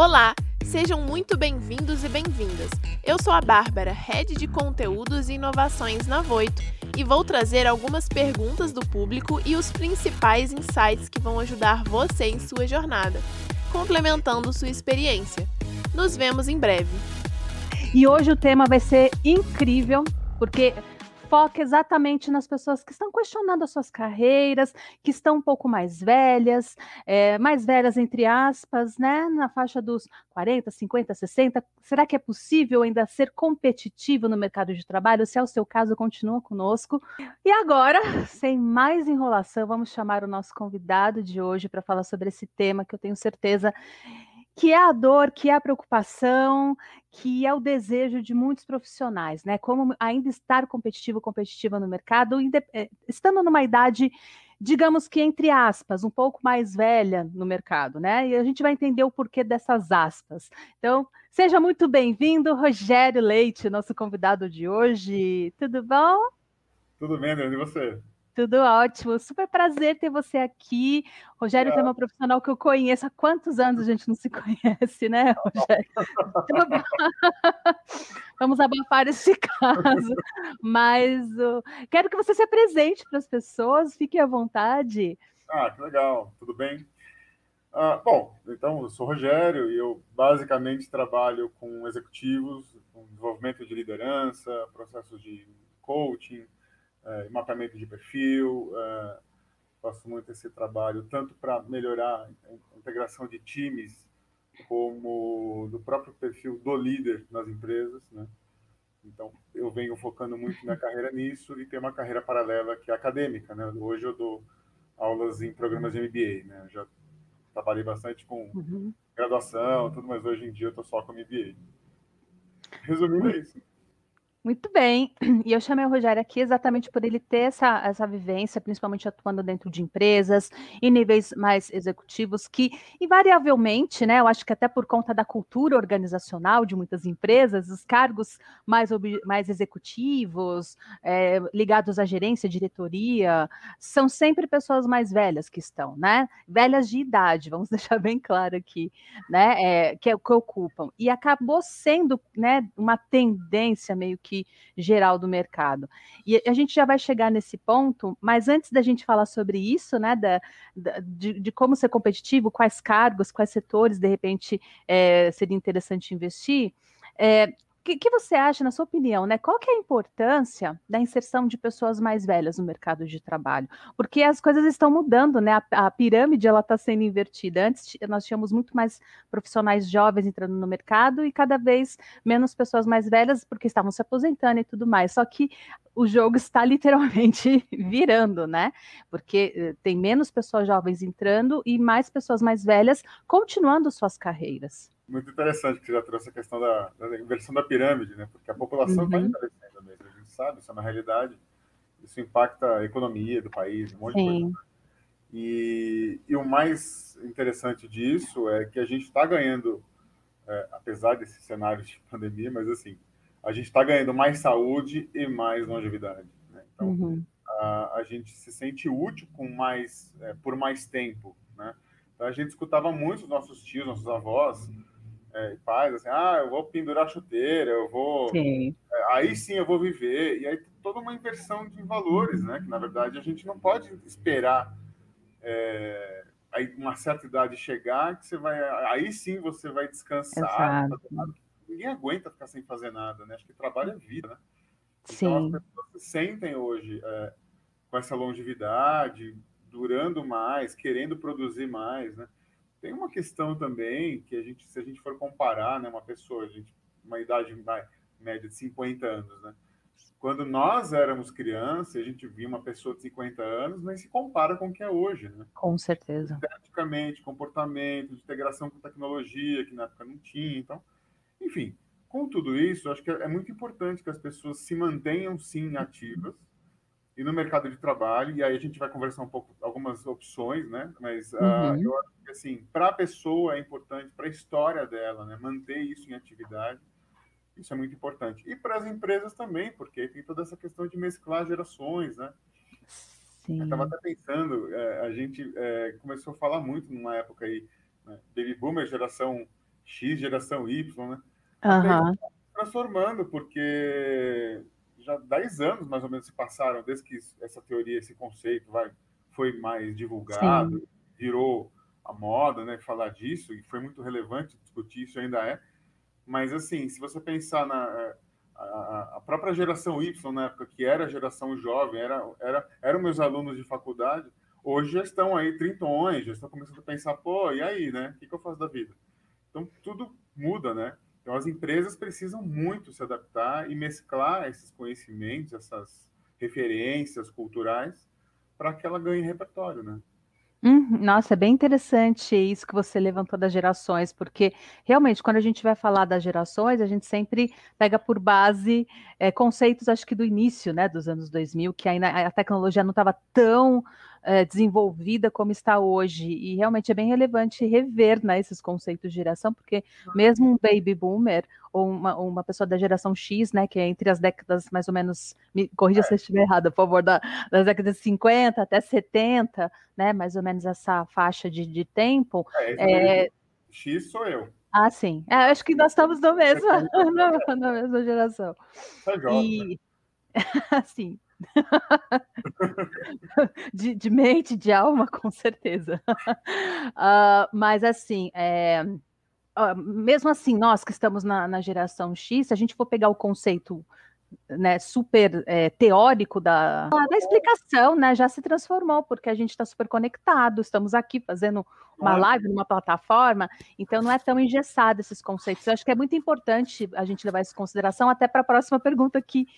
Olá, sejam muito bem-vindos e bem-vindas. Eu sou a Bárbara, Head de Conteúdos e Inovações na Voito, e vou trazer algumas perguntas do público e os principais insights que vão ajudar você em sua jornada, complementando sua experiência. Nos vemos em breve. E hoje o tema vai ser incrível, porque foca exatamente nas pessoas que estão questionando as suas carreiras, que estão um pouco mais velhas, é, mais velhas entre aspas, né? Na faixa dos 40, 50, 60. Será que é possível ainda ser competitivo no mercado de trabalho? Se é o seu caso, continua conosco. E agora, sem mais enrolação, vamos chamar o nosso convidado de hoje para falar sobre esse tema que eu tenho certeza que é a dor, que é a preocupação, que é o desejo de muitos profissionais, né? Como ainda estar competitivo, competitiva no mercado, eh, estando numa idade, digamos que entre aspas, um pouco mais velha no mercado, né? E a gente vai entender o porquê dessas aspas. Então, seja muito bem-vindo, Rogério Leite, nosso convidado de hoje. Tudo bom? Tudo bem, Deus, e você? Tudo ótimo, super prazer ter você aqui. Rogério é. é uma profissional que eu conheço. Há quantos anos a gente não se conhece, né, Rogério? Vamos abafar esse caso. Mas uh, quero que você se apresente para as pessoas, fique à vontade. Ah, que legal, tudo bem? Ah, bom, então eu sou Rogério e eu basicamente trabalho com executivos, com desenvolvimento de liderança, processos de coaching, é, mapeamento de perfil, é, faço muito esse trabalho tanto para melhorar a integração de times como do próprio perfil do líder nas empresas, né? Então, eu venho focando muito minha carreira nisso e tenho uma carreira paralela que é acadêmica, né? Hoje eu dou aulas em programas de MBA, né? Eu já trabalhei bastante com uhum. graduação, tudo, mas hoje em dia eu estou só com MBA. Resumindo, é isso. Muito bem. E eu chamei o Rogério aqui exatamente por ele ter essa, essa vivência, principalmente atuando dentro de empresas, em níveis mais executivos, que invariavelmente, né, eu acho que até por conta da cultura organizacional de muitas empresas, os cargos mais, mais executivos, é, ligados à gerência, diretoria, são sempre pessoas mais velhas que estão, né? Velhas de idade, vamos deixar bem claro aqui, né? É, que, que ocupam. E acabou sendo né, uma tendência meio que geral do mercado. E a gente já vai chegar nesse ponto, mas antes da gente falar sobre isso, né, da, da de, de, como ser competitivo, quais cargos, quais setores, de repente, é, seria interessante investir, é, que, que você acha, na sua opinião, né? Qual que é a importância da inserção de pessoas mais velhas no mercado de trabalho? Porque as coisas estão mudando, né? A, a pirâmide ela está sendo invertida. Antes nós tínhamos muito mais profissionais jovens entrando no mercado e cada vez menos pessoas mais velhas, porque estavam se aposentando e tudo mais. Só que o jogo está literalmente virando, né? Porque eh, tem menos pessoas jovens entrando e mais pessoas mais velhas continuando suas carreiras muito interessante que você já trouxe a questão da, da inversão da pirâmide, né? Porque a população está uhum. envelhecendo mesmo, a gente sabe, isso é uma realidade. Isso impacta a economia do país, um monte Sim. de coisa. E, e, o mais interessante disso é que a gente está ganhando, é, apesar desse cenário de pandemia, mas assim, a gente está ganhando mais saúde e mais longevidade. Né? Então, uhum. a, a, gente se sente útil com mais, é, por mais tempo. Né? Então, a gente escutava muito os nossos tios, nossos avós, é, pais, assim, ah, eu vou pendurar chuteira, eu vou. Sim. É, aí sim eu vou viver. E aí toda uma inversão de valores, né? Que na verdade a gente não pode esperar é, aí uma certa idade chegar que você vai. Aí sim você vai descansar. Ninguém aguenta ficar sem fazer nada, né? Acho que trabalho é vida, né? Sim. Então as pessoas se sentem hoje é, com essa longevidade, durando mais, querendo produzir mais, né? Tem uma questão também que a gente, se a gente for comparar, né, uma pessoa, a gente, uma idade média de 50 anos, né? Quando nós éramos crianças, a gente via uma pessoa de 50 anos, nem se compara com o que é hoje, né? Com certeza. Esteticamente, comportamento, integração com tecnologia, que na época não tinha. Então, enfim, Com tudo isso, acho que é muito importante que as pessoas se mantenham, sim, ativas e no mercado de trabalho, e aí a gente vai conversar um pouco algumas opções, né? Mas uhum. uh, eu acho que, assim, para a pessoa é importante, para a história dela, né? Manter isso em atividade, isso é muito importante. E para as empresas também, porque tem toda essa questão de mesclar gerações, né? Sim. Eu estava até pensando, é, a gente é, começou a falar muito numa época aí, né? Baby Boomer, geração X, geração Y, né? Uhum. Transformando, porque já 10 anos mais ou menos se passaram desde que essa teoria, esse conceito vai, foi mais divulgado, Sim. virou a moda, né, falar disso, e foi muito relevante discutir isso, ainda é. Mas, assim, se você pensar na a, a própria geração Y, na época, que era a geração jovem, era, era, eram meus alunos de faculdade, hoje já estão aí trintões, já estão começando a pensar, pô, e aí, né? O que, que eu faço da vida? Então, tudo muda, né? Então, as empresas precisam muito se adaptar e mesclar esses conhecimentos, essas referências culturais, para que ela ganhe repertório, né? Hum, nossa, é bem interessante isso que você levantou das gerações, porque realmente, quando a gente vai falar das gerações, a gente sempre pega por base é, conceitos, acho que do início, né, dos anos 2000, que ainda a tecnologia não estava tão é, desenvolvida como está hoje. E realmente é bem relevante rever né, esses conceitos de geração, porque mesmo um baby boomer ou uma, uma pessoa da geração X, né, que é entre as décadas mais ou menos, me corrija se eu estiver errada, por favor, da, das décadas de 50 até 70, né, mais ou menos essa faixa de, de tempo. É, é... X sou eu. Ah, sim. É, acho que nós estamos no mesmo, na, mesma geração. Tá jovem, e... né? sim. de, de, mente, de alma, com certeza. Uh, mas assim, é, uh, mesmo assim, nós que estamos na, na, geração X, se a gente for pegar o conceito né, super é, teórico da, da explicação, né, já se transformou, porque a gente está super conectado, estamos aqui fazendo uma live numa plataforma, então não é tão engessado esses conceitos. Eu acho que é muito importante a gente levar isso em consideração até para a próxima pergunta que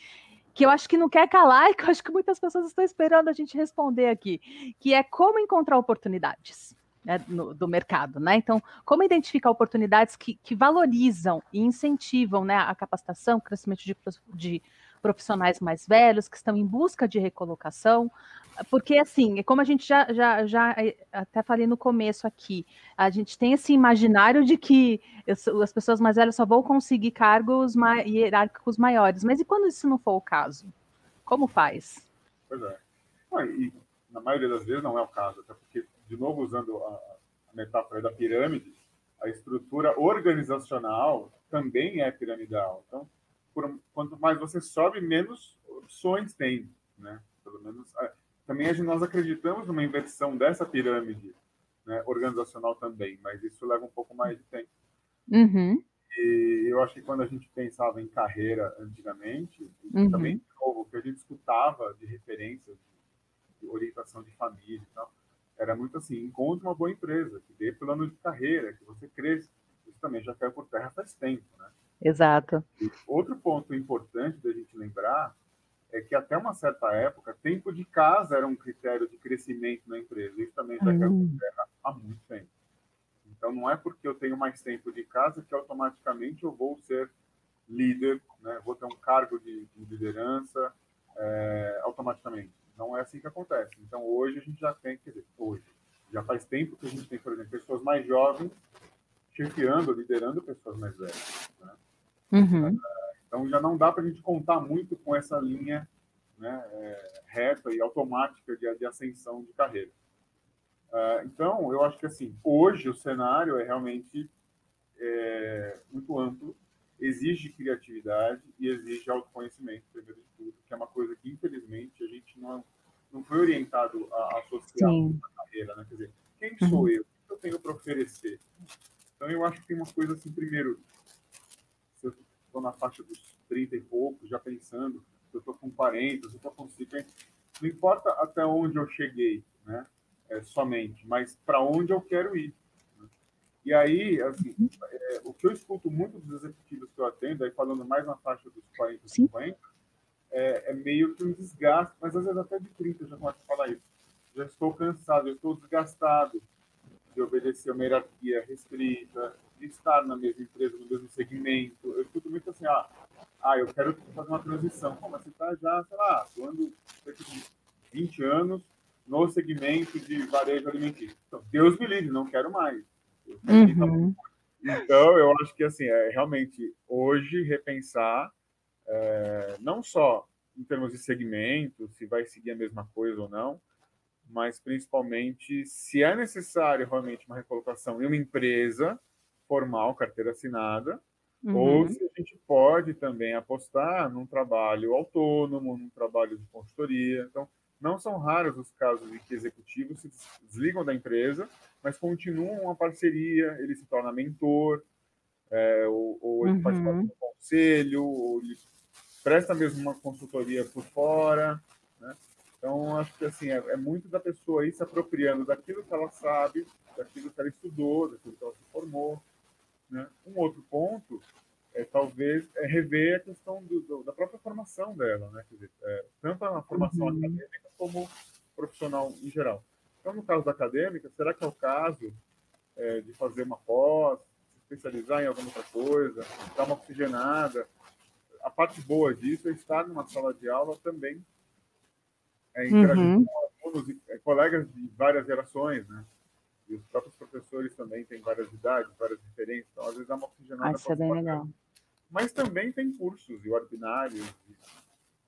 que eu acho que não quer calar e que eu acho que muitas pessoas estão esperando a gente responder aqui, que é como encontrar oportunidades. Né, no, do mercado, né? Então, como identificar oportunidades que, que valorizam e incentivam né, a capacitação, o crescimento de, de profissionais mais velhos que estão em busca de recolocação, porque assim, como a gente já, já, já eh, até falei no começo aqui, a gente tem esse imaginário de que as pessoas mais velhas só vão conseguir cargos hierárquicos maiores, mas e quando isso não for o caso? Como faz? Pois é. e na maioria das vezes não é o caso, até porque, de novo, usando a, a metáfora da pirâmide, a estrutura organizacional também é piramidal. Então, por, quanto mais você sobe, menos opções tem, né? Pelo menos também nós acreditamos numa inversão dessa pirâmide né, organizacional também, mas isso leva um pouco mais de tempo. Uhum. E eu acho que quando a gente pensava em carreira antigamente, uhum. também de novo, o que a gente escutava de referências, de, de orientação de família e tal, era muito assim, encontre uma boa empresa, que dê plano de carreira, que você cresça. Isso também já caiu por terra faz tempo, né? Exato. Outro ponto importante da gente lembrar é que até uma certa época, tempo de casa era um critério de crescimento na empresa. Isso também já caiu por terra há muito tempo. Então, não é porque eu tenho mais tempo de casa que automaticamente eu vou ser líder, né? vou ter um cargo de, de liderança é, automaticamente. Não é assim que acontece. Então, hoje a gente já tem, quer dizer, hoje, já faz tempo que a gente tem, por exemplo, pessoas mais jovens chefiando, liderando pessoas mais velhas. Uhum. Então já não dá para a gente contar muito com essa linha né, é, reta e automática de, de ascensão de carreira. Uh, então, eu acho que assim, hoje o cenário é realmente é, muito amplo, exige criatividade e exige autoconhecimento, primeiro de tudo, que é uma coisa que, infelizmente, a gente não, não foi orientado a associar a carreira, né? Quer dizer, quem sou uhum. eu? O que eu tenho para oferecer? Então, eu acho que tem uma coisa assim, primeiro, estou na faixa dos 30 e poucos, já pensando, se eu estou com 40, se eu estou com 50, não importa até onde eu cheguei, né? É, somente, mas para onde eu quero ir. Né? E aí, assim, é, o que eu escuto muito dos executivos que eu atendo, aí falando mais na faixa dos 40, Sim. 50, é, é, meio que um desgaste, mas às vezes até de 30 eu já começo a falar isso. Já estou cansado, eu estou desgastado de obedecer uma hierarquia restrita, estar na mesma empresa, no mesmo segmento. Eu escuto muito assim, ah, ah eu quero fazer uma transição. Como você está já, sei lá, atuando cerca de 20 anos no segmento de varejo alimentício. Então, Deus me livre, não quero mais. Uhum. Então, eu acho que, assim, é realmente, hoje, repensar, é, não só em termos de segmento, se vai seguir a mesma coisa ou não, mas principalmente se é necessário realmente uma recolocação em uma empresa formal, carteira assinada, uhum. ou se a gente pode também apostar num trabalho autônomo, num trabalho de consultoria. Então, não são raros os casos em que executivos se desligam da empresa, mas continuam uma parceria, ele se torna mentor, é, ou, ou ele uhum. faz parte do conselho, ou ele presta mesmo uma consultoria por fora. Né? Então, acho que assim, é, é, muito da pessoa ir se apropriando daquilo que ela sabe, daquilo que ela estudou, daquilo que ela se formou. Né? Um outro ponto é talvez é rever a questão do, do, da própria formação dela, né? Dizer, é, tanto a formação uhum. acadêmica como profissional em geral. Então, no caso da acadêmica, será que é o caso é, de fazer uma pós, se especializar em alguma outra coisa, dar uma oxigenada? A parte boa disso é estar numa sala de aula também é, interagindo uhum. com alunos e é, colegas de várias gerações, né? E os próprios professores também têm várias idades, várias diferenças, então às vezes dá uma oxigenada. Acho é bem legal. Mas também tem cursos e ordinários,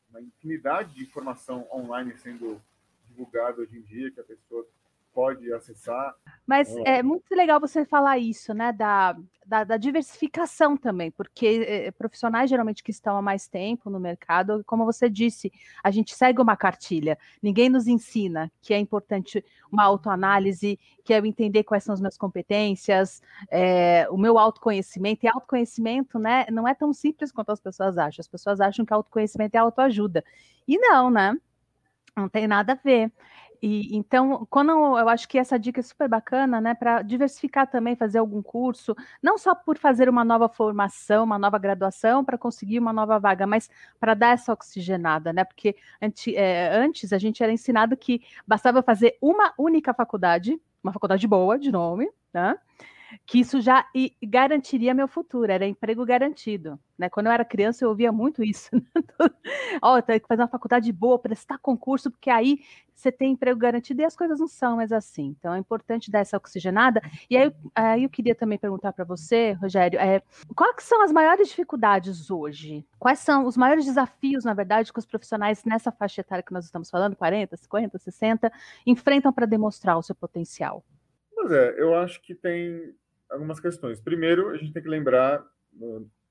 uma infinidade de informação online sendo divulgada hoje em dia que a pessoa pode acessar. Mas é. é muito legal você falar isso, né, da, da, da diversificação também, porque é, profissionais geralmente que estão há mais tempo no mercado, como você disse, a gente segue uma cartilha, ninguém nos ensina que é importante uma autoanálise, que é eu entender quais são as minhas competências, é, o meu autoconhecimento, e autoconhecimento, né, não é tão simples quanto as pessoas acham, as pessoas acham que autoconhecimento é autoajuda, e não, né, não tem nada a ver. E, então, quando eu acho que essa dica é super bacana, né, para diversificar também, fazer algum curso, não só por fazer uma nova formação, uma nova graduação para conseguir uma nova vaga, mas para dar essa oxigenada, né? Porque é, antes a gente era ensinado que bastava fazer uma única faculdade, uma faculdade boa, de nome, né? Que isso já garantiria meu futuro, era emprego garantido. Né? Quando eu era criança, eu ouvia muito isso. Ó, oh, tem que fazer uma faculdade boa, prestar concurso, porque aí você tem emprego garantido e as coisas não são mais assim. Então é importante dar essa oxigenada. E aí, aí eu queria também perguntar para você, Rogério, é, quais são as maiores dificuldades hoje? Quais são os maiores desafios, na verdade, que os profissionais nessa faixa etária que nós estamos falando, 40, 50, 60, enfrentam para demonstrar o seu potencial? Pois é, eu acho que tem algumas questões. Primeiro, a gente tem que lembrar,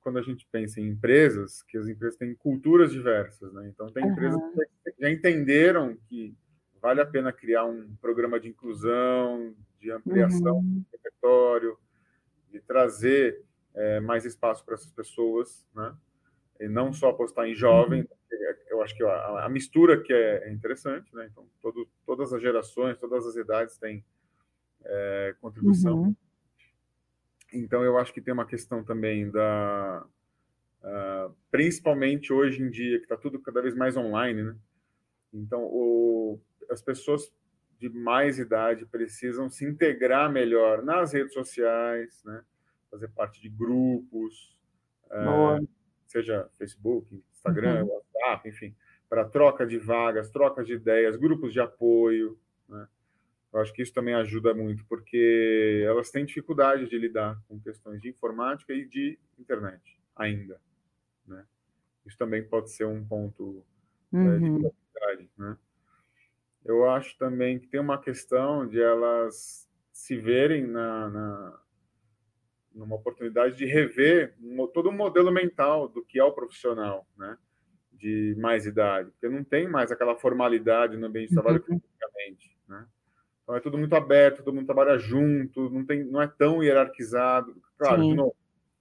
quando a gente pensa em empresas, que as empresas têm culturas diversas, né? Então, tem uhum. empresas que já entenderam que vale a pena criar um programa de inclusão, de ampliação uhum. do repertório, de trazer é, mais espaço para essas pessoas, né? E não só apostar em jovem, uhum. eu acho que a, a, mistura que é, interessante, né? Então, todo, todas as gerações, todas as idades têm é, contribuição. Uhum. Então, eu acho que tem uma questão também da. Uh, principalmente hoje em dia, que está tudo cada vez mais online, né? Então, o, as pessoas de mais idade precisam se integrar melhor nas redes sociais, né? Fazer parte de grupos, uh, seja Facebook, Instagram, uhum. WhatsApp, enfim, para troca de vagas, troca de ideias, grupos de apoio? Eu acho que isso também ajuda muito, porque elas têm dificuldade de lidar com questões de informática e de internet ainda. Né? Isso também pode ser um ponto uhum. é, de uhum. dificuldade. Né? Eu acho também que tem uma questão de elas se verem na, na numa oportunidade de rever todo o modelo mental do que é o profissional, né? De mais idade, porque não tem mais aquela formalidade no ambiente de trabalho uhum. né? Então é tudo muito aberto, todo mundo trabalha junto, não, tem, não é tão hierarquizado. Claro, Sim. de novo,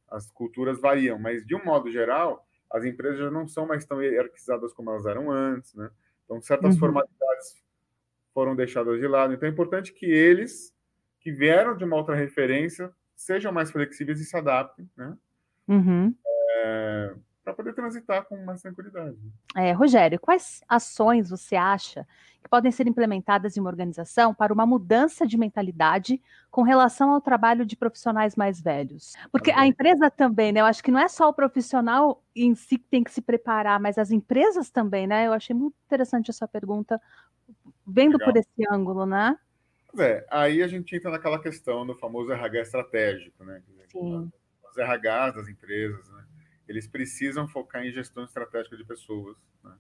as culturas variam, mas de um modo geral, as empresas já não são mais tão hierarquizadas como elas eram antes, né? Então certas uhum. formalidades foram deixadas de lado. Então é importante que eles, que vieram de uma outra referência, sejam mais flexíveis e se adaptem, né? Uhum. É, para poder transitar com mais tranquilidade. É, Rogério, quais ações você acha que podem ser implementadas em uma organização para uma mudança de mentalidade com relação ao trabalho de profissionais mais velhos? Porque a empresa também, né? Eu acho que não é só o profissional em si que tem que se preparar, mas as empresas também, né? Eu achei muito interessante essa pergunta, vendo Legal. por esse ângulo, né? É, aí a gente entra naquela questão do famoso RH estratégico, né? Sim. Os RHs das empresas, né? Eles precisam focar em gestão estratégica de pessoas. Né?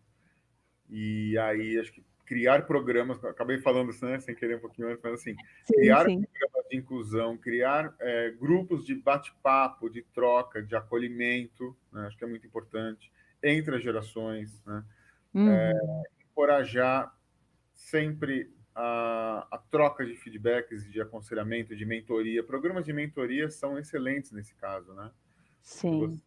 E aí, acho que criar programas, acabei falando isso, né, sem querer um pouquinho antes, mas assim, sim, criar sim. programas de inclusão, criar é, grupos de bate-papo, de troca, de acolhimento, né, acho que é muito importante, entre as gerações, né? Uhum. É, encorajar sempre a, a, troca de feedbacks, de aconselhamento, de mentoria. Programas de mentoria são excelentes nesse caso, né? Sim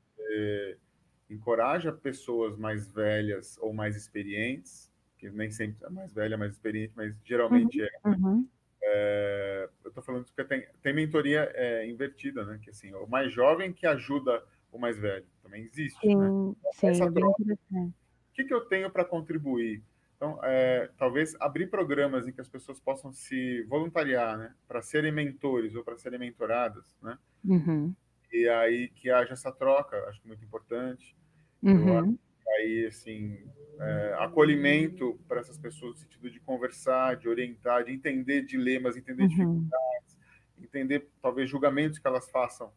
encoraja pessoas mais velhas ou mais experientes, que nem sempre é mais velha, mais experiente, mas geralmente uhum, é. Uhum. é. Eu estou falando porque tem, tem mentoria é, invertida, né? Que assim, o mais jovem que ajuda o mais velho. Também existe. Sim, né? sim, Essa troca, o que, que eu tenho para contribuir? Então, é, talvez abrir programas em que as pessoas possam se voluntariar, né, para serem mentores ou para serem mentoradas, né, uhum e aí que haja essa troca, acho que é muito importante. Uhum. aí, assim, é, acolhimento para essas pessoas no sentido de conversar, de orientar, de entender dilemas, entender uhum. dificuldades, entender talvez julgamentos que elas façam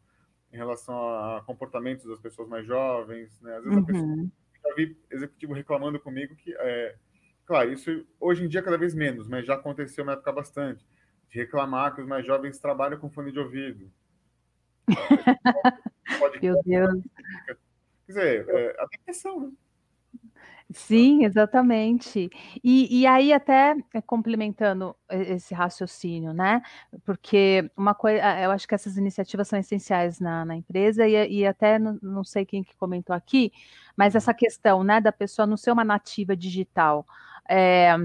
em relação a comportamentos das pessoas mais jovens, né? Às vezes uhum. a pessoa, uhum. já vi executivo reclamando comigo que, é, claro, isso hoje em dia cada vez menos, mas já aconteceu uma época bastante, de reclamar que os mais jovens trabalham com fone de ouvido, Pode, Meu Deus. Quer dizer, é adaptação, né? Sim, exatamente. E, e aí, até é, complementando esse raciocínio, né? Porque uma coisa, eu acho que essas iniciativas são essenciais na, na empresa, e, e até não, não, sei quem que comentou aqui, mas uhum. essa questão, né, da pessoa não ser uma nativa digital. É,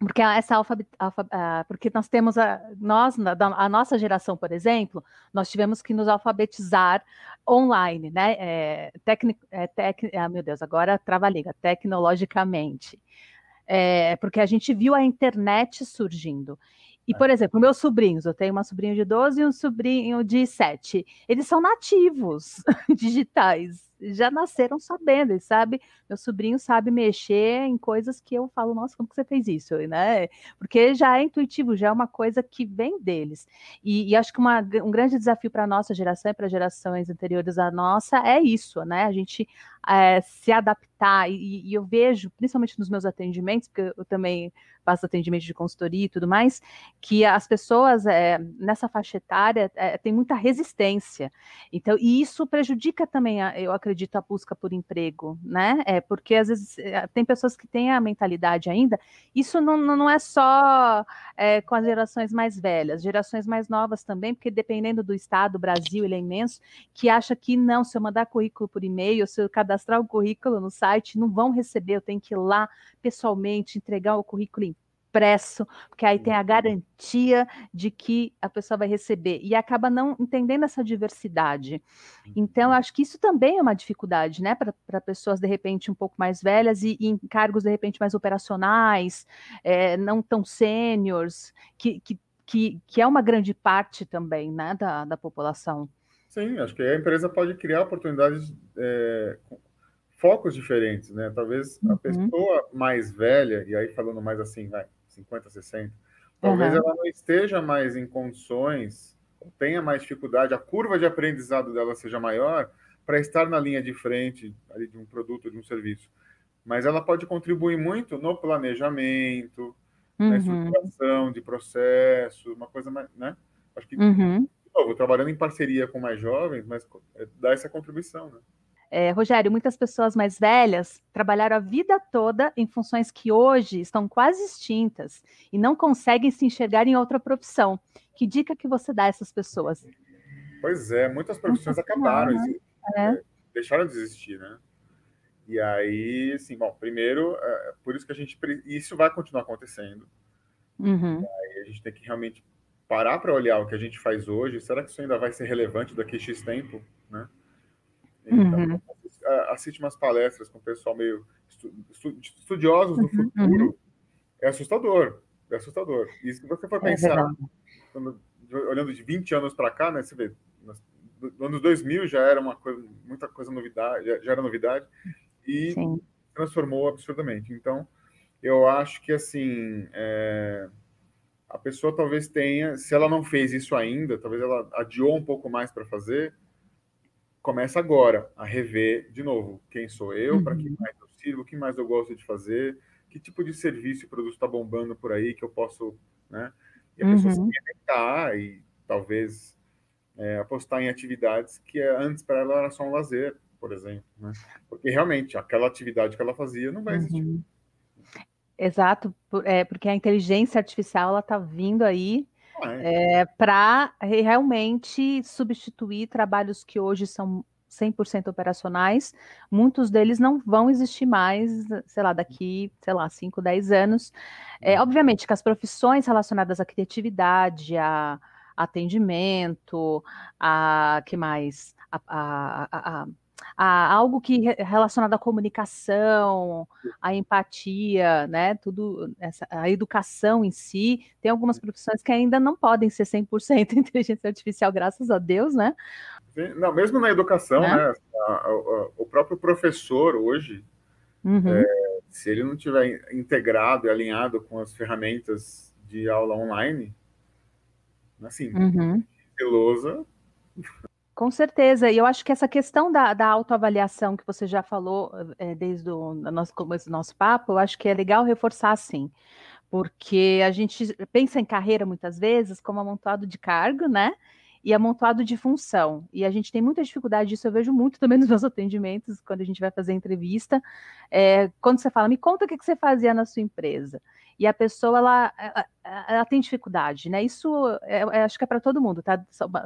porque essa alfa, alfa porque nós temos a nós a nossa geração, por exemplo, nós tivemos que nos alfabetizar online, né? É, tecnic, é, tec, ah, meu Deus, agora trava liga, tecnologicamente. É, porque a gente viu a internet surgindo. E, por exemplo, meus sobrinhos, eu tenho uma sobrinha de 12 e um sobrinho de 7, eles são nativos digitais já nasceram sabendo, sabe? Meu sobrinho sabe mexer em coisas que eu falo, nossa, como que você fez isso, né? Porque já é intuitivo, já é uma coisa que vem deles. E, e acho que uma, um grande desafio para a nossa geração e para gerações anteriores à nossa é isso, né? A gente é, se adaptar, e, e, eu vejo, principalmente nos meus atendimentos, porque eu também faço atendimento de consultoria e tudo mais, que as pessoas é, nessa faixa etária é, têm muita resistência. Então, e isso prejudica também, eu acredito, a busca por emprego, né? É, porque às vezes é, tem pessoas que têm a mentalidade ainda, isso não, não é só é, com as gerações mais velhas, gerações mais novas também, porque dependendo do estado, o Brasil ele é imenso, que acha que não, se eu mandar currículo por e-mail, se eu cadastrar o currículo no site, não vão receber, eu tenho que ir lá pessoalmente entregar o currículo impresso, porque aí tem a garantia de que a pessoa vai receber e acaba não entendendo essa diversidade. Então, acho que isso também é uma dificuldade, né, para pessoas de repente um pouco mais velhas e, e em cargos de repente mais operacionais, é, não tão sêniores, que, que, que, que, é uma grande parte também, né, da, da população. Sim, acho que a empresa pode criar oportunidades, é, focos diferentes, né? Talvez a uhum. pessoa mais velha, e aí falando mais assim, vai, 50, 60, talvez uhum. ela não esteja mais em condições, tenha mais dificuldade, a curva de aprendizado dela seja maior para estar na linha de frente ali de um produto, de um serviço. Mas ela pode contribuir muito no planejamento, uhum. na estruturação de processo, uma coisa mais, né? Acho que, uhum. de novo, trabalhando em parceria com mais jovens, mas é, dá essa contribuição, né? É, Rogério, muitas pessoas mais velhas trabalharam a vida toda em funções que hoje estão quase extintas e não conseguem se enxergar em outra profissão. Que dica que você dá a essas pessoas? Pois é, muitas profissões acabaram, né? é. deixaram de existir, né? E aí, assim, bom, primeiro, é, por isso que a gente. Isso vai continuar acontecendo. Uhum. A gente tem que realmente parar para olhar o que a gente faz hoje. Será que isso ainda vai ser relevante daqui a X tempo, né? Então, uhum. assiste umas palestras com o pessoal meio estudiosos do uhum, futuro, é assustador. É assustador. E se você for é pensar, é quando, olhando de 20 anos para cá, né, você vê, no anos 2000 já era uma coisa, muita coisa novidade, já, já era novidade, e Sim. transformou absurdamente. Então, eu acho que, assim, é, a pessoa talvez tenha, se ela não fez isso ainda, talvez ela adiou um pouco mais para fazer, começa agora a rever de novo quem sou eu, uhum. para que mais eu sirvo, o que mais eu gosto de fazer, que tipo de serviço e produto está bombando por aí que eu posso, né? E a uhum. pessoa se conectar e talvez é, apostar em atividades que antes para ela era só um lazer, por exemplo, né? Porque realmente aquela atividade que ela fazia não vai existir. Uhum. Exato, é, porque a inteligência artificial ela está vindo aí é, para realmente substituir trabalhos que hoje são 100% operacionais, muitos deles não vão existir mais, sei lá, daqui, sei lá, 5, 10 anos. É, uhum. obviamente que as profissões relacionadas à criatividade, a atendimento, a que mais? A, a, a, a, algo que relacionado à comunicação, à empatia, né? Tudo essa, a educação em si, tem algumas profissões que ainda não podem ser 100% inteligência artificial, graças a Deus, né? Não, mesmo na educação, é. né? o próprio professor hoje, uhum. é, se ele não tiver integrado e alinhado com as ferramentas de aula online, assim, uhum. Lousa. Com certeza, e eu acho que essa questão da, da autoavaliação que você já falou é, desde o nosso começo do nosso papo, eu acho que é legal reforçar sim, porque a gente pensa em carreira muitas vezes como amontoado de cargo, né? e amontoado de função. E a gente tem muita dificuldade disso, eu vejo muito também nos meus atendimentos, quando a gente vai fazer entrevista. É, quando você fala, me conta o que você fazia na sua empresa. E a pessoa, ela, ela, ela tem dificuldade, né? Isso, é, é, acho que é para todo mundo, tá?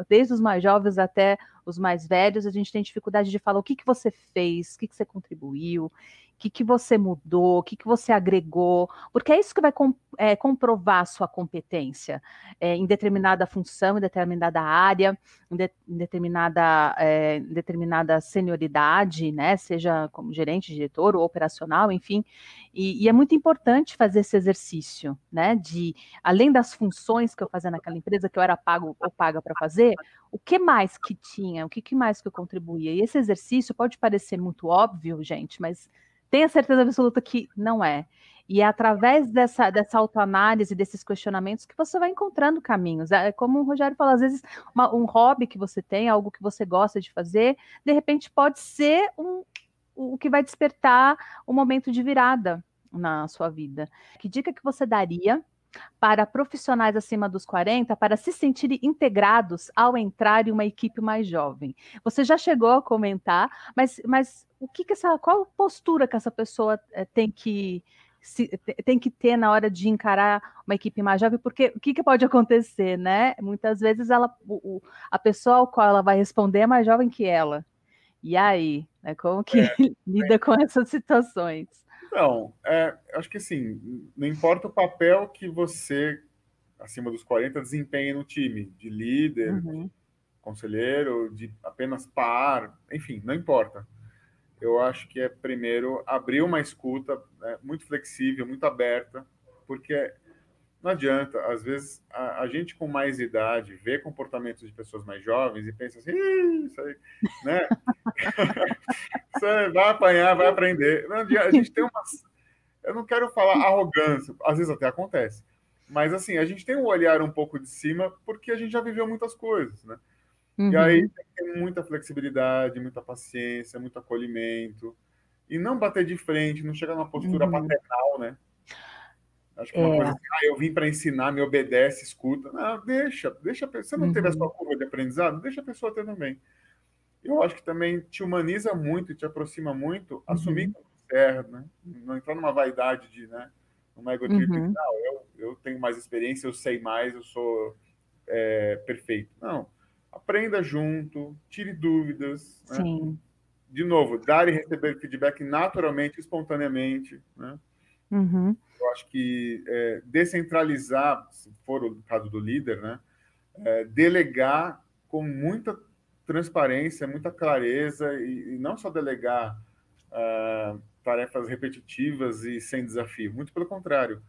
Desde os mais jovens até os mais velhos, a gente tem dificuldade de falar o que, que você fez, o que, que você contribuiu que, que você mudou, o que, que você agregou, porque é isso que vai com, é, comprovar a sua competência é, em determinada função, em determinada área, em, de, em determinada, é, em determinada senioridade, né, seja como gerente, diretor ou operacional, enfim, e, e, é muito importante fazer esse exercício, né, de, além das funções que eu fazia naquela empresa, que eu era pago ou paga para fazer, o que mais que tinha, o que, que mais que eu contribuía, e esse exercício pode parecer muito óbvio, gente, mas tenha certeza absoluta que não é. E é através dessa, dessa autoanálise, desses questionamentos, que você vai encontrando caminhos. É como o Rogério falou, às vezes, uma, um hobby que você tem, algo que você gosta de fazer, de repente pode ser um, o que vai despertar um momento de virada na sua vida. Que dica que você daria para profissionais acima dos 40 para se sentirem integrados ao entrar em uma equipe mais jovem. Você já chegou a comentar, mas, mas o que, que essa, qual postura que essa pessoa é, tem que se, tem que ter na hora de encarar uma equipe mais jovem, porque o que, que pode acontecer, né? Muitas vezes ela, o, a pessoa ao qual ela vai responder é mais jovem que ela. E aí, né, como que é, lida é. com essas situações? Então, é, acho que assim, não importa o papel que você, acima dos 40, desempenha no time, de líder, uhum. conselheiro, de apenas par, enfim, não importa. Eu acho que é primeiro abrir uma escuta né, muito flexível, muito aberta, porque não adianta, às vezes a, a, gente com mais idade vê comportamentos de pessoas mais jovens e pensa assim, isso aí, né? Vai apanhar, vai aprender. Não, a gente tem uma. Eu não quero falar arrogância, às vezes até acontece. Mas assim, a gente tem um olhar um pouco de cima porque a gente já viveu muitas coisas, né? Uhum. E aí tem que ter muita flexibilidade, muita paciência, muito acolhimento. E não bater de frente, não chegar numa postura uhum. paternal, né? Acho que é uma coisa assim, ah, eu vim para ensinar, me obedece, escuta. Não, deixa, deixa. Você não uhum. teve a sua uhum. curva de aprendizado? Deixa a pessoa ter também. Eu acho que também te humaniza muito te aproxima muito, uhum. assumir que você erra, né? Não entrar numa vaidade de, né? Um ego uhum. não, eu, eu tenho mais experiência, eu sei mais, eu sou é, perfeito. Não. Aprenda junto, tire dúvidas. Né? Sim. De novo, dar e receber feedback naturalmente, espontaneamente, né? Uhum. Eu acho que é, descentralizar, se for o caso do líder, né, é, delegar com muita transparência, muita clareza e, e não só delegar uh, tarefas repetitivas e sem desafio, muito pelo contrário,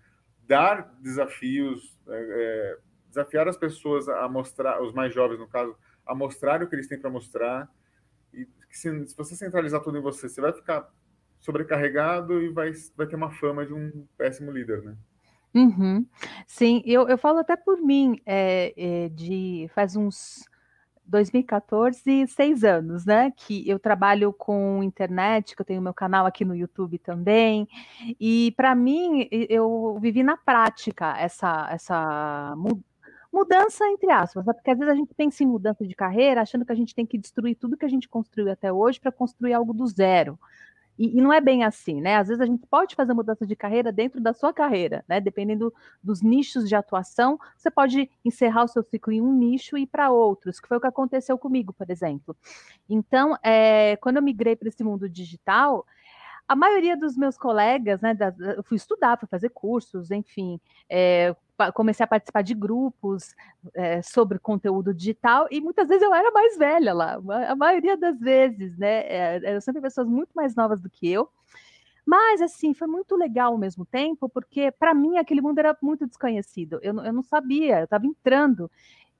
dar desafios, é, é, desafiar as pessoas a mostrar, os mais jovens no caso, a mostrar o que eles têm para mostrar. E se, se, você centralizar tudo em você, você vai ficar sobrecarregado e vai, vai ter uma fama de um péssimo líder, né? Uhum. Sim, eu, eu falo até por mim, é, é, de faz uns 2014, seis anos, né? Que eu trabalho com internet, que eu tenho meu canal aqui no YouTube também. E para mim, eu vivi na prática essa, essa mudança entre aspas, porque às vezes a gente pensa em mudança de carreira, achando que a gente tem que destruir tudo que a gente construiu até hoje para construir algo do zero. E, e, não é bem assim, né? Às vezes a gente pode fazer mudança de carreira dentro da sua carreira, né? Dependendo dos nichos de atuação, você pode encerrar o seu ciclo em um nicho e ir para outros, que foi o que aconteceu comigo, por exemplo. Então, é, quando eu migrei para esse mundo digital, a maioria dos meus colegas, né, da, eu fui estudar, fui fazer cursos, enfim, é, comecei a participar de grupos é, sobre conteúdo digital e muitas vezes eu era mais velha lá, a maioria das vezes, né? É, eram sempre pessoas muito mais novas do que eu. Mas, assim, foi muito legal ao mesmo tempo, porque para mim aquele mundo era muito desconhecido. Eu, eu não sabia, eu estava entrando.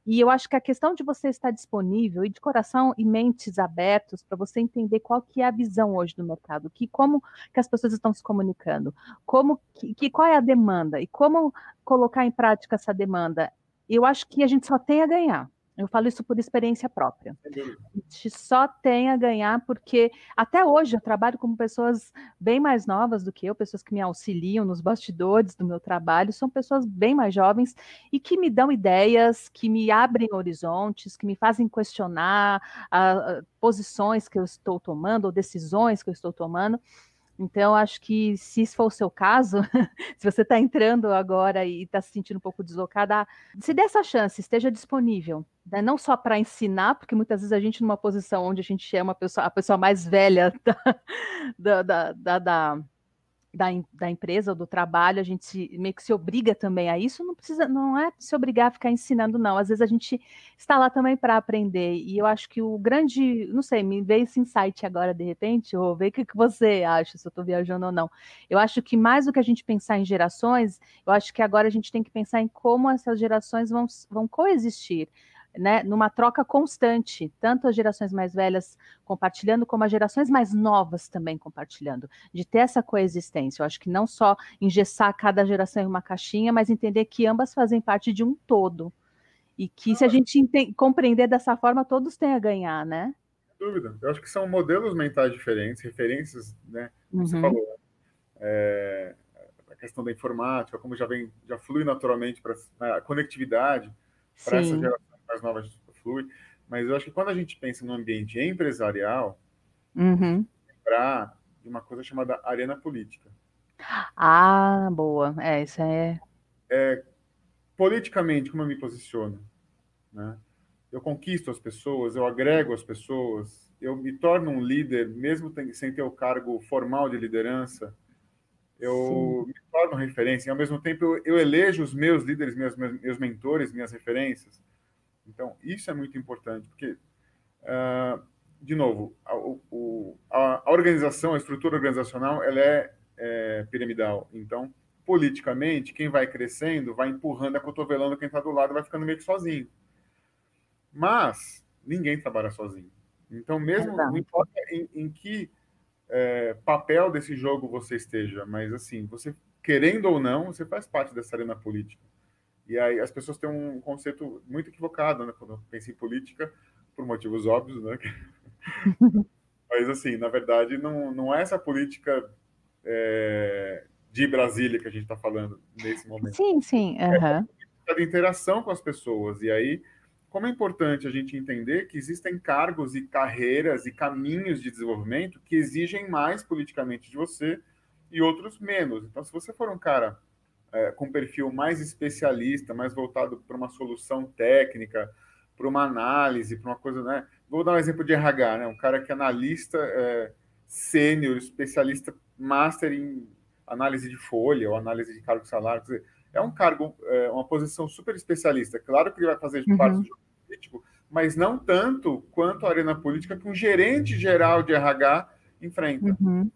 E eu acho que a questão de você estar disponível e de coração e mentes abertos para você entender qual que é a visão hoje do mercado, que como que as pessoas estão se comunicando, como que, que qual é a demanda e como colocar em prática essa demanda. Eu acho que a gente só tem a ganhar. Eu falo isso por experiência própria. A gente só tem a ganhar, porque até hoje eu trabalho com pessoas bem mais novas do que eu, pessoas que me auxiliam nos bastidores do meu trabalho, são pessoas bem mais jovens e que me dão ideias, que me abrem horizontes, que me fazem questionar a, a, posições que eu estou tomando ou decisões que eu estou tomando. Então, acho que se isso for o seu caso, se você está entrando agora e está se sentindo um pouco deslocada, se dê essa chance, esteja disponível. Né? Não só para ensinar, porque muitas vezes a gente, numa posição onde a gente é uma pessoa, a pessoa mais velha da, da, da, da da, da empresa ou do trabalho, a gente meio que se obriga também a isso, não precisa, não é se obrigar a ficar ensinando, não. Às vezes a gente está lá também para aprender. E eu acho que o grande, não sei, me veio esse insight agora de repente, ou ver o que, que você acha, se eu estou viajando ou não. Eu acho que mais do que a gente pensar em gerações, eu acho que agora a gente tem que pensar em como essas gerações vão, vão coexistir né, numa troca constante, tanto as gerações mais velhas compartilhando, como as gerações mais novas também compartilhando, de ter essa coexistência. Eu acho que não só engessar cada geração em uma caixinha, mas entender que ambas fazem parte de um todo. E que se a gente compreender dessa forma, todos têm a ganhar, né? Sem dúvida. Eu acho que são modelos mentais diferentes, referências, né? Como você uhum. falou. É, a questão da informática, como já vem, já flui naturalmente para né, a conectividade para essa geração mais novas flui, mas eu acho que quando a gente pensa no ambiente empresarial, uhum. lembrar de uma coisa chamada arena política. Ah, boa. É, isso é... é politicamente, como eu me posiciono, né? Eu conquisto as pessoas, eu agrego as pessoas, eu me torno um líder, mesmo sem ter o cargo formal de liderança, eu Sim. me torno referência, e ao mesmo tempo eu, eu elejo os meus líderes, meus, meus mentores, minhas referências. Então, isso é muito importante, porque, uh, de novo, a, o, a, organização, a estrutura organizacional, ela é, é, piramidal. Então, politicamente, quem vai crescendo vai empurrando, acotovelando quem está do lado, vai ficando meio que sozinho. Mas, ninguém trabalha sozinho. Então, mesmo, não importa em, em que é, papel desse jogo você esteja, mas, assim, você, querendo ou não, você faz parte dessa arena política. E aí as pessoas têm um conceito muito equivocado, né, quando pensam em política, por motivos óbvios, né? Mas assim, na verdade, não, não é essa política é, de Brasília que a gente está falando nesse momento. Sim, sim. Uhum. É de interação com as pessoas. E aí, como é importante a gente entender que existem cargos e carreiras e caminhos de desenvolvimento que exigem mais politicamente de você e outros menos. Então, se você for um cara é, com perfil mais especialista, mais voltado para uma solução técnica, para uma análise, para uma coisa, né? Vou dar um exemplo de RH, né? Um cara que é analista é, sênior, especialista master em análise de folha ou análise de cargo salário, é um cargo, é, uma posição super especialista. Claro que ele vai fazer uhum. parte do jogo político, mas não tanto quanto a arena política que um gerente geral de RH enfrenta, uhum.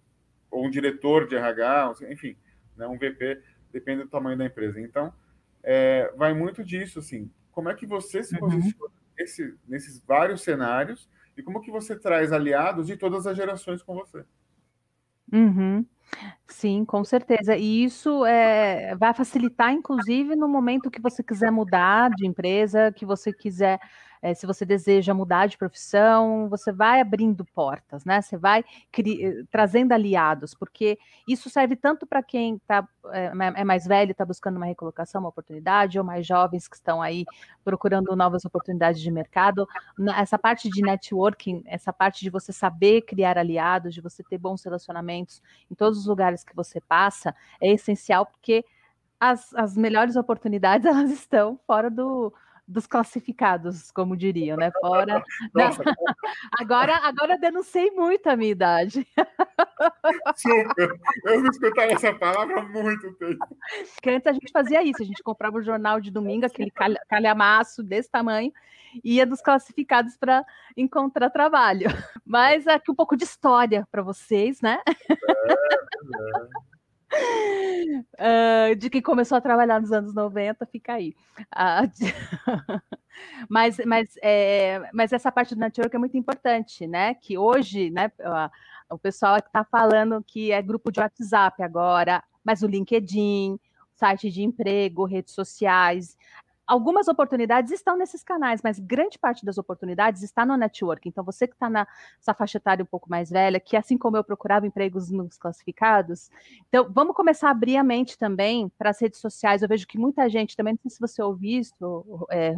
ou um diretor de RH, enfim, né, um VP, depende do tamanho da empresa. Então, é, vai muito disso, assim, como é que você se uhum. posiciona nesse, nesses vários cenários e como que você traz aliados de todas as gerações com você? Uhum. Sim, com certeza. E isso é, vai facilitar, inclusive, no momento que você quiser mudar de empresa, que você quiser é, se você deseja mudar de profissão, você vai abrindo portas, né? Você vai trazendo aliados, porque isso serve tanto para quem tá, é, é, mais velho, está buscando uma recolocação, uma oportunidade, ou mais jovens que estão aí procurando novas oportunidades de mercado. Essa parte de networking, essa parte de você saber criar aliados, de você ter bons relacionamentos em todos os lugares que você passa, é essencial, porque as, as melhores oportunidades elas estão fora do dos classificados, como diriam, né? Fora. Nossa, agora, agora denunciei muito a minha idade. Super. Eu não escutava essa palavra há muito tempo. Porque antes a gente fazia isso, a gente comprava o jornal de domingo, aquele calhamaço desse tamanho, e ia dos classificados para encontrar trabalho. Mas aqui um pouco de história para vocês, né? É, é. Uh, de quem começou a trabalhar nos anos 90, fica aí. Uh, mas, mas, é, mas essa parte do network é muito importante, né? Que hoje, né, o pessoal está falando que é grupo de WhatsApp agora, mas o LinkedIn, site de emprego, redes sociais, algumas oportunidades estão nesses canais, mas grande parte das oportunidades está no network. Então, você que está nessa faixa etária um pouco mais velha, que assim como eu procurava empregos nos classificados, então vamos começar a abrir a mente também para as redes sociais. Eu vejo que muita gente, também não sei se você ouviu isso, é,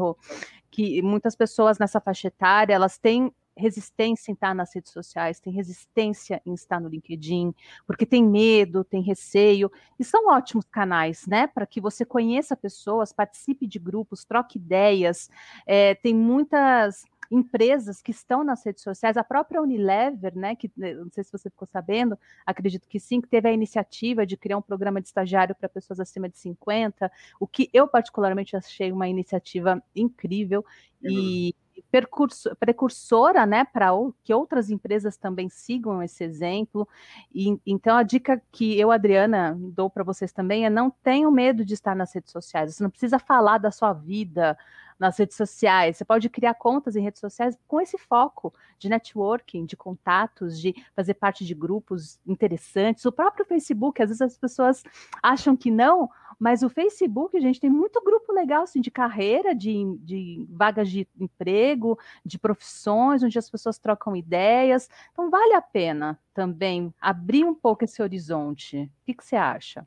que muitas pessoas nessa faixa etária, elas têm resistência em estar nas redes sociais, tem resistência em estar no LinkedIn, porque tem medo, tem receio, e são ótimos canais, né, para que você conheça pessoas, participe de grupos, troque ideias, é, tem muitas empresas que estão nas redes sociais, a própria Unilever, né, que né, não sei se você ficou sabendo, acredito que sim, que teve a iniciativa de criar um programa de estagiário para pessoas acima de 50, o que eu particularmente achei uma iniciativa incrível e percurso, precursora, né, para que outras empresas também sigam esse exemplo. E, então, a dica que eu, Adriana, dou para vocês também é não tenham medo de estar nas redes sociais. Você não precisa falar da sua vida nas redes sociais. Você pode criar contas em redes sociais com esse foco de networking, de contatos, de fazer parte de grupos interessantes. O próprio Facebook, às vezes as pessoas acham que não, mas o Facebook, gente, tem muito grupo legal assim, de carreira, de, de vagas de emprego, de profissões, onde as pessoas trocam ideias. Então, vale a pena também abrir um pouco esse horizonte. O que, que você acha?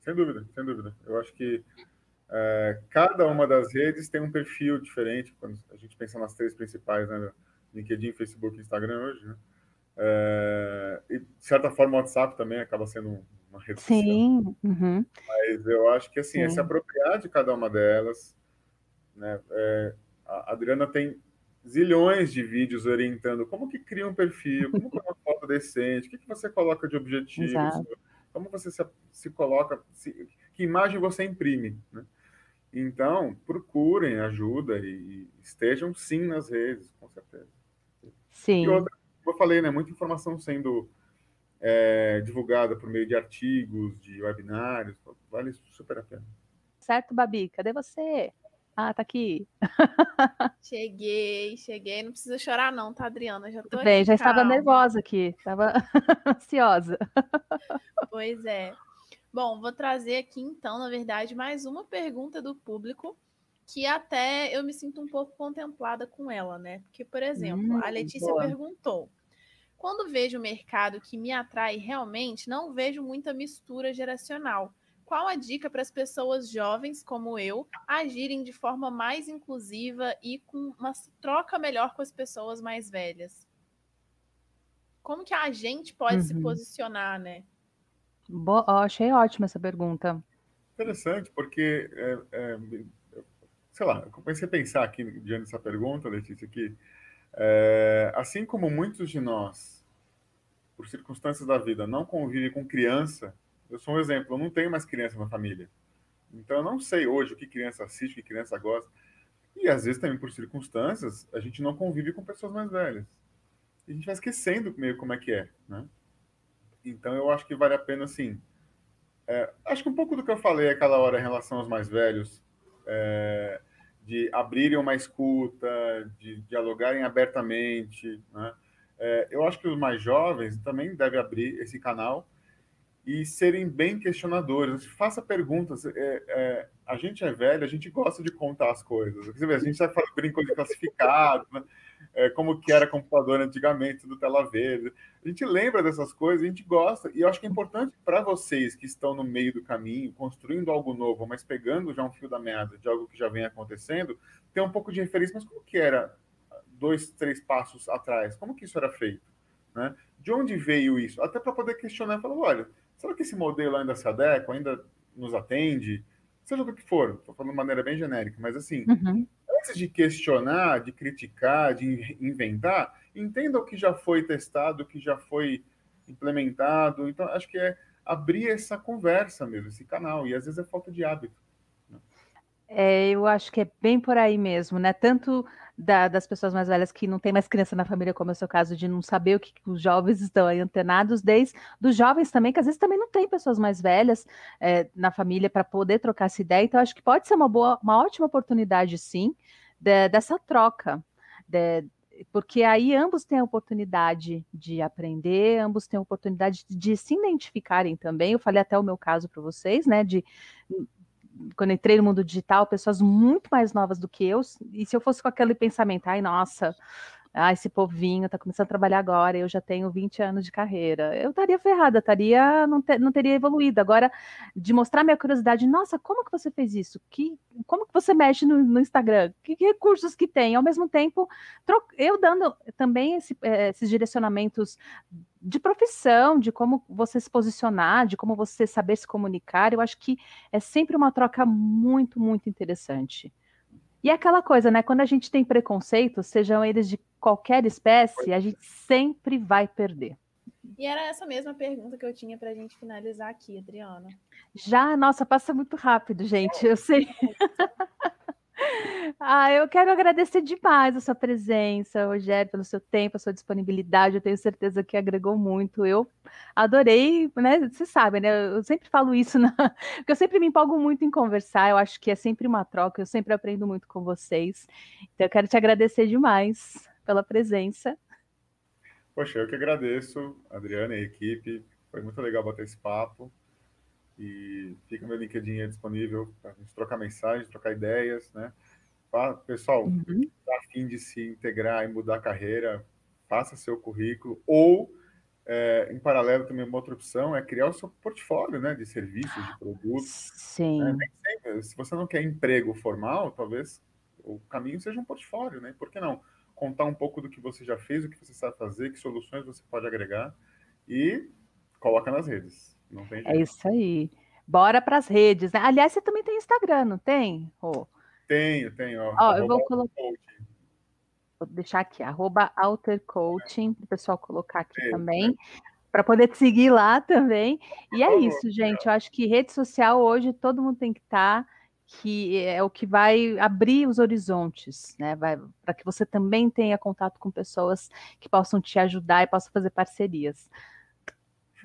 Sem dúvida, sem dúvida. Eu acho que é, cada uma das redes tem um perfil diferente. Quando a gente pensa nas três principais, né? LinkedIn, Facebook e Instagram hoje, né? É, e, de certa forma, o WhatsApp também acaba sendo uma rede Sim. Uhum. Mas eu acho que assim, é se apropriar de cada uma delas. Né? É, a Adriana tem zilhões de vídeos orientando como que cria um perfil, como que é uma foto decente, o que, que você coloca de objetivo, como você se, se coloca, se, que imagem você imprime. Né? Então, procurem ajuda e, estejam sim nas redes, com certeza. Sim. E outra, como eu falei, né, muita informação sendo é, divulgada por meio de artigos, de webinários, vale super a pena. Certo, Babi, cadê você? Ah, tá aqui. Cheguei, cheguei. Não precisa chorar, não, tá, Adriana? Já tô bem, aqui, já calma. estava nervosa aqui, estava ansiosa. Pois é. Bom, vou trazer aqui então, na verdade, mais uma pergunta do público que até eu me sinto um pouco contemplada com ela, né? Porque, por exemplo, hum, a Letícia boa. perguntou: quando vejo o mercado que me atrai realmente, não vejo muita mistura geracional. Qual a dica para as pessoas jovens como eu agirem de forma mais inclusiva e com uma troca melhor com as pessoas mais velhas? Como que a gente pode uhum. se posicionar, né? Boa, achei ótima essa pergunta. Interessante, porque, é, é, sei lá, eu comecei a pensar aqui diante dessa pergunta, Letícia, que é, assim como muitos de nós, por circunstâncias da vida, não convivem com criança, eu sou um exemplo, eu não tenho mais criança na família. Então eu não sei hoje o que criança assiste, o que criança gosta. E às vezes também por circunstâncias, a gente não convive com pessoas mais velhas. E a gente vai esquecendo meio como é que é, né? Então eu acho que vale a pena, assim. É, acho que um pouco do que eu falei aquela hora em relação aos mais velhos, é, de abrirem uma escuta, de dialogarem abertamente, né? É, eu acho que os mais jovens também devem abrir esse canal e serem bem questionadores. Faça perguntas. É, é, a gente é velho, a gente gosta de contar as coisas. Você vê, a gente já fala brinco de classificado, né? é, como que era computador antigamente, do tela verde. A gente lembra dessas coisas, a gente gosta. E eu acho que é importante para vocês que estão no meio do caminho, construindo algo novo, mas pegando já um fio da meada de algo que já vem acontecendo, ter um pouco de referência. Mas como que era dois, três passos atrás? Como que isso era feito? Né? De onde veio isso? Até para poder questionar falar, olha, será que esse modelo ainda se adequa, ainda nos atende? Seja do que for, estou falando de maneira bem genérica, mas assim, uhum. antes de questionar, de criticar, de inventar, entenda o que já foi testado, o que já foi implementado. Então, acho que é abrir essa conversa mesmo, esse canal, e às vezes é falta de hábito. É, eu acho que é bem por aí mesmo, né? Tanto da, das pessoas mais velhas que não tem mais criança na família, como é o seu caso, de não saber o que, que os jovens estão aí antenados, desde dos jovens também, que às vezes também não tem pessoas mais velhas é, na família para poder trocar essa ideia. Então, acho que pode ser uma boa, uma ótima oportunidade, sim, de, dessa troca. De, porque aí ambos têm a oportunidade de aprender, ambos têm a oportunidade de, se identificarem também. Eu falei até o meu caso para vocês, né? De quando entrei no mundo digital, pessoas muito mais novas do que eu, e se eu fosse com aquele pensamento, ai, nossa, ah, esse povinho tá começando a trabalhar agora, eu já tenho 20 anos de carreira. Eu estaria ferrada, estaria, não, ter, não teria evoluído. Agora, de mostrar minha curiosidade, nossa, como que você fez isso? Que, como que você mexe no, no Instagram? Que, que, recursos que tem? Ao mesmo tempo, eu dando também esse, eh, esses direcionamentos de profissão, de como você se posicionar, de como você saber se comunicar, eu acho que é sempre uma troca muito, muito interessante. E é aquela coisa, né? Quando a gente tem preconceitos, sejam eles de qualquer espécie, a gente sempre vai perder. E era essa mesma pergunta que eu tinha para a gente finalizar aqui, Adriana. Já, nossa, passa muito rápido, gente. Eu sei. Ah, eu quero agradecer demais a sua presença, Rogério, pelo seu tempo, a sua disponibilidade. Eu tenho certeza que agregou muito. Eu adorei, né? Você sabe, né? Eu sempre falo isso, na... porque eu sempre me empolgo muito em conversar. Eu acho que é sempre uma troca, eu sempre aprendo muito com vocês. Então, eu quero te agradecer demais pela presença. Poxa, eu que agradeço, Adriana e a equipe. Foi muito legal bater esse papo. E fica meu LinkedIn disponível para a gente trocar mensagens, trocar ideias, né? Pessoal, uhum. a fim de se integrar e mudar a carreira, faça seu currículo ou é, em paralelo também uma outra opção é criar o seu portfólio, né, de serviços, de produtos. Sim. Né? Se você não quer emprego formal, talvez o caminho seja um portfólio, né? Por que não contar um pouco do que você já fez, o que você sabe fazer, que soluções você pode agregar e coloca nas redes. É isso aí. Bora para as redes. Né? Aliás, você também tem Instagram, não tem? Oh. Tenho, tenho. Ó, ó eu vou colocar. Vou deixar aqui, arroba Alter Coaching, para o pessoal colocar aqui é, também, é. para poder te seguir lá também. E é isso, gente. Eu acho que rede social hoje todo mundo tem que estar. Tá, que é o que vai abrir os horizontes, né? Para que você também tenha contato com pessoas que possam te ajudar e possam fazer parcerias.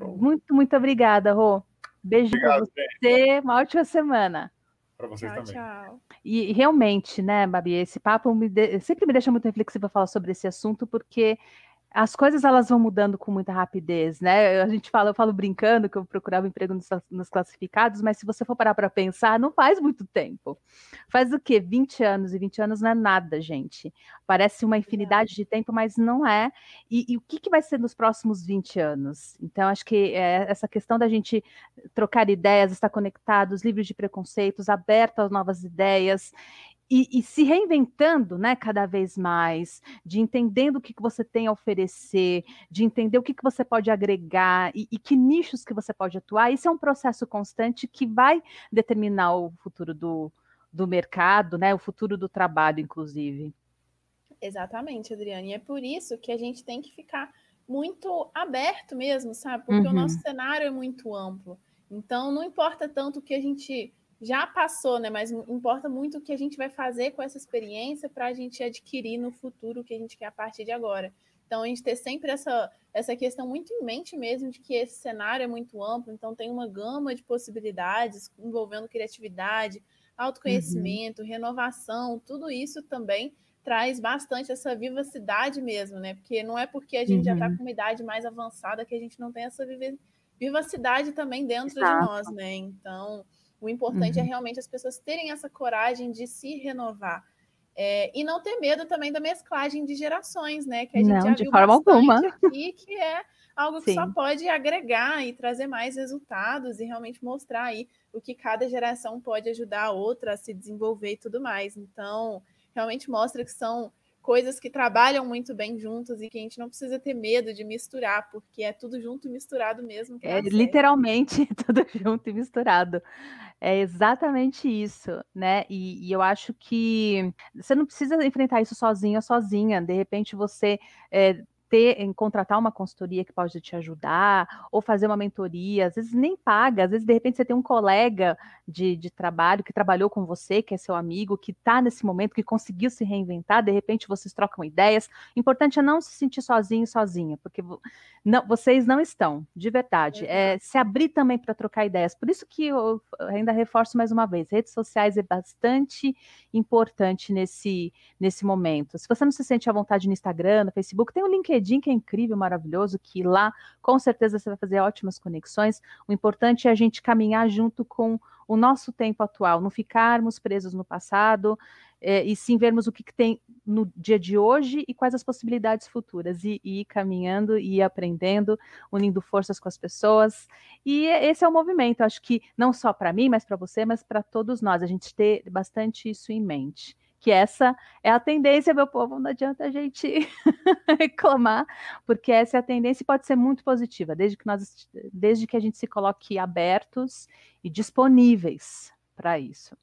Show. Muito, muito obrigada, Rô. Beijo para você, gente. uma ótima semana. Para vocês tchau, também. Tchau. E realmente, né, Babi, esse papo me de... sempre me deixa muito reflexiva falar sobre esse assunto, porque as coisas elas vão mudando com muita rapidez, né? A gente fala, eu falo brincando que eu procurava emprego nos, nos classificados, mas se você for parar para pensar, não faz muito tempo. Faz o quê? 20 anos, e 20 anos não é nada, gente. Parece uma infinidade de tempo, mas não é. E, e o que, que vai ser nos próximos 20 anos? Então, acho que é, essa questão da gente trocar ideias, estar conectados, livres de preconceitos, aberto às novas ideias, e, e, se reinventando, né, cada vez mais, de entendendo o que, que você tem a oferecer, de entender o que, que você pode agregar e, e, que nichos que você pode atuar, isso é um processo constante que vai determinar o futuro do, do mercado, né, o futuro do trabalho, inclusive. Exatamente, Adriane, e é por isso que a gente tem que ficar muito aberto mesmo, sabe? Porque uhum. o nosso cenário é muito amplo. Então, não importa tanto o que a gente já passou, né? Mas importa muito o que a gente vai fazer com essa experiência para a gente adquirir no futuro o que a gente quer a partir de agora. Então, a gente ter sempre essa, essa questão muito em mente mesmo de que esse cenário é muito amplo, então tem uma gama de possibilidades envolvendo criatividade, autoconhecimento, uhum. renovação, tudo isso também traz bastante essa vivacidade mesmo, né? Porque não é porque a gente uhum. já está com uma idade mais avançada que a gente não tem essa vivacidade também dentro Exato. de nós, né? Então, o importante é uhum. é realmente as pessoas terem essa coragem de se renovar. É, e não ter medo também da mesclagem de gerações, né? Que a gente não, já de viu forma alguma. aqui, que é algo que Sim. só pode agregar e trazer mais resultados e realmente mostrar aí o que cada geração pode ajudar a outra a se desenvolver e tudo mais. Então, realmente mostra que são coisas que trabalham muito bem juntas e que a gente não precisa ter medo de misturar, porque é tudo junto e misturado mesmo. É literalmente tudo junto e misturado. É exatamente isso, né? E, e, eu acho que você não precisa enfrentar isso sozinho ou sozinha. De repente você é, ter, em contratar uma consultoria que pode te ajudar, ou fazer uma mentoria, às vezes nem paga, às vezes de repente você tem um colega de, de trabalho que trabalhou com você, que é seu amigo, que está nesse momento, que conseguiu se reinventar, de repente vocês trocam ideias. O importante é não se sentir sozinho, sozinha, porque não, vocês não estão, de verdade. É, se abrir também para trocar ideias. Por isso que eu ainda reforço mais uma vez, redes sociais é bastante importante nesse, nesse momento. Se você não se sente à vontade no Instagram, no Facebook, tem o LinkedIn que é incrível, maravilhoso, que lá com certeza você vai fazer ótimas conexões. O importante é a gente caminhar junto com o nosso tempo atual, não ficarmos presos no passado, é, e sim vermos o que, que, tem no dia de hoje e quais as possibilidades futuras, e, e ir caminhando e ir aprendendo, unindo forças com as pessoas. E esse é o movimento, acho que não só para mim, mas para você, mas para todos nós, a gente ter bastante isso em mente que essa é a tendência, meu povo, não adianta a gente reclamar, porque essa é a tendência e pode ser muito positiva, desde que nós desde que a gente se coloque abertos e disponíveis para isso.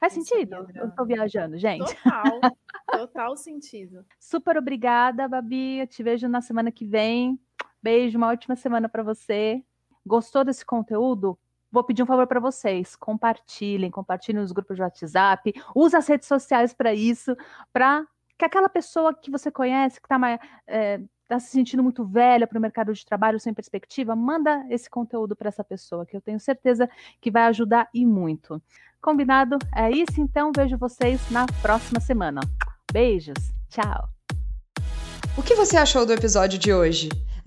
Faz sentido? Eu estou viajando, gente. Total, total sentido. Super obrigada, Babi. Eu te vejo na semana que vem. Beijo, uma ótima semana para você. Gostou desse conteúdo? Vou pedir um favor para vocês, compartilhem, compartilhem nos grupos de WhatsApp, use as redes sociais para isso, para que aquela pessoa que você conhece, que está é, tá se sentindo muito velha para o mercado de trabalho sem perspectiva, manda esse conteúdo para essa pessoa, que eu tenho certeza que vai ajudar e muito. Combinado? É isso, então vejo vocês na próxima semana. Beijos, tchau! O que você achou do episódio de hoje?